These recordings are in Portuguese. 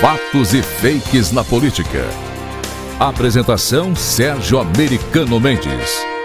Fatos e fakes na política. Apresentação Sérgio Americano Mendes.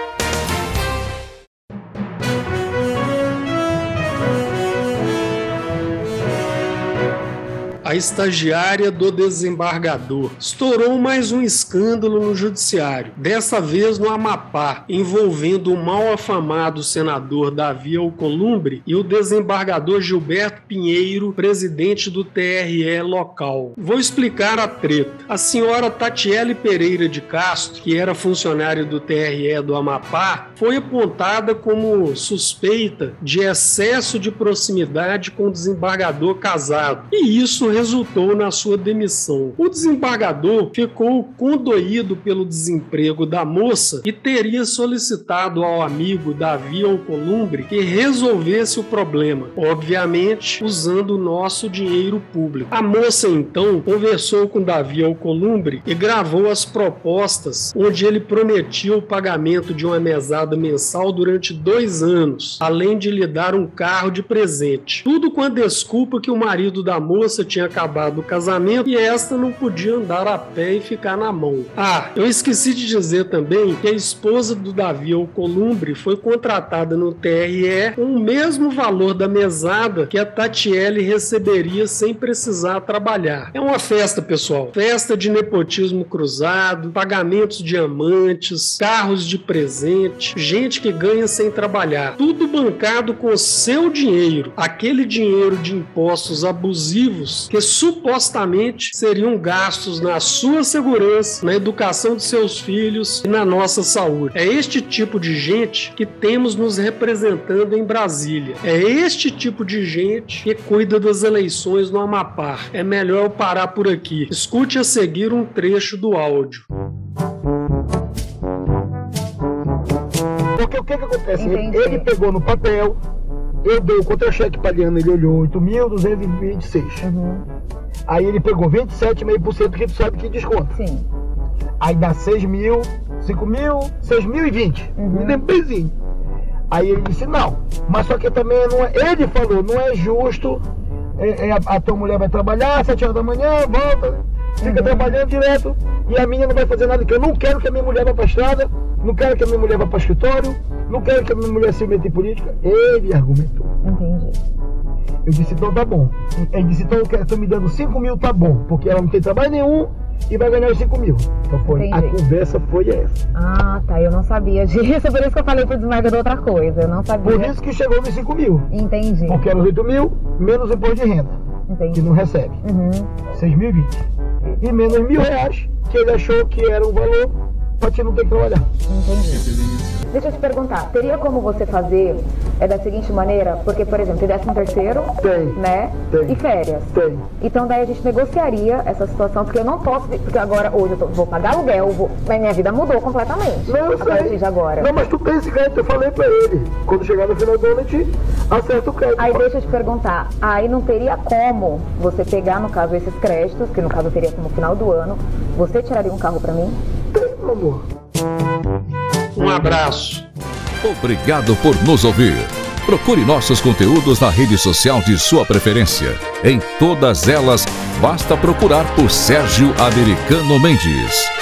A estagiária do desembargador. Estourou mais um escândalo no judiciário, dessa vez no Amapá, envolvendo o mal afamado senador Davi Alcolumbre e o desembargador Gilberto Pinheiro, presidente do TRE local. Vou explicar a treta. A senhora Tatiele Pereira de Castro, que era funcionária do TRE do Amapá, foi apontada como suspeita de excesso de proximidade com o desembargador casado. E isso resultou na sua demissão. O desembargador ficou condoído pelo desemprego da moça e teria solicitado ao amigo Davi Alcolumbre que resolvesse o problema, obviamente usando o nosso dinheiro público. A moça então conversou com Davi Alcolumbre e gravou as propostas onde ele prometia o pagamento de uma mesada mensal durante dois anos, além de lhe dar um carro de presente. Tudo com a desculpa que o marido da moça tinha acabado o casamento e esta não podia andar a pé e ficar na mão. Ah, eu esqueci de dizer também que a esposa do Davi Alcolumbre foi contratada no TRE com o mesmo valor da mesada que a Tatiele receberia sem precisar trabalhar. É uma festa, pessoal. Festa de nepotismo cruzado, pagamentos diamantes, carros de presente, gente que ganha sem trabalhar. Tudo bancado com seu dinheiro, aquele dinheiro de impostos abusivos que supostamente seriam gastos na sua segurança, na educação de seus filhos e na nossa saúde. É este tipo de gente que temos nos representando em Brasília. É este tipo de gente que cuida das eleições no Amapá. É melhor eu parar por aqui. Escute a seguir um trecho do áudio. Porque o que, que acontece? Entendi. Ele pegou no papel, eu dei o contra-cheque para Liana, ele olhou 8.226. Uhum. Aí ele pegou 27,5% que tu sabe que desconta. Sim. Aí dá 6 mil, 5 mil, 6 mil e 20. Uhum. Me lembro benzinho. Aí ele disse, não, mas só que também não é. Ele falou, não é justo. É, é, a, a, tua mulher vai trabalhar, 7 horas da manhã, volta, fica uhum. trabalhando direto, e a minha não vai fazer nada, que eu não quero que a minha mulher vá pra estrada, não quero que a minha mulher vá para escritório, não quero que a minha mulher se meta em política. Ele argumentou. Entendi. Eu disse, então tá bom. Ele disse, então eu quero, tô me dando 5 mil, tá bom, porque ela não tem trabalho nenhum e vai ganhar os 5 mil. Então foi, a conversa foi essa. Ah, tá, eu não sabia disso, por isso que eu falei pro desmarcador outra coisa, eu não sabia. Por isso que chegou nos 5 mil. Entendi. Porque era os 8 mil, menos o imposto de renda, Entendi. que não recebe. Uhum. 6.020. E menos mil reais, que ele achou que era um valor pra te não ter que trabalhar. Entendi. Deixa eu te perguntar, teria como você fazer é da seguinte maneira? Porque, por exemplo, tem décimo terceiro, tem, né? Tem. E férias. Tem. Então daí a gente negociaria essa situação, porque eu não posso, porque agora hoje eu tô, vou pagar aluguel, vou, mas minha vida mudou completamente. Não, eu sei. De agora. Não, mas tu tem esse crédito, eu falei pra ele. Quando chegar no final do ano, a gente acerta o crédito. Aí deixa eu te perguntar, aí não teria como você pegar, no caso, esses créditos, que no caso teria como final do ano, você tiraria um carro pra mim? Meu amor. Um abraço. Obrigado por nos ouvir. Procure nossos conteúdos na rede social de sua preferência. Em todas elas, basta procurar por Sérgio Americano Mendes.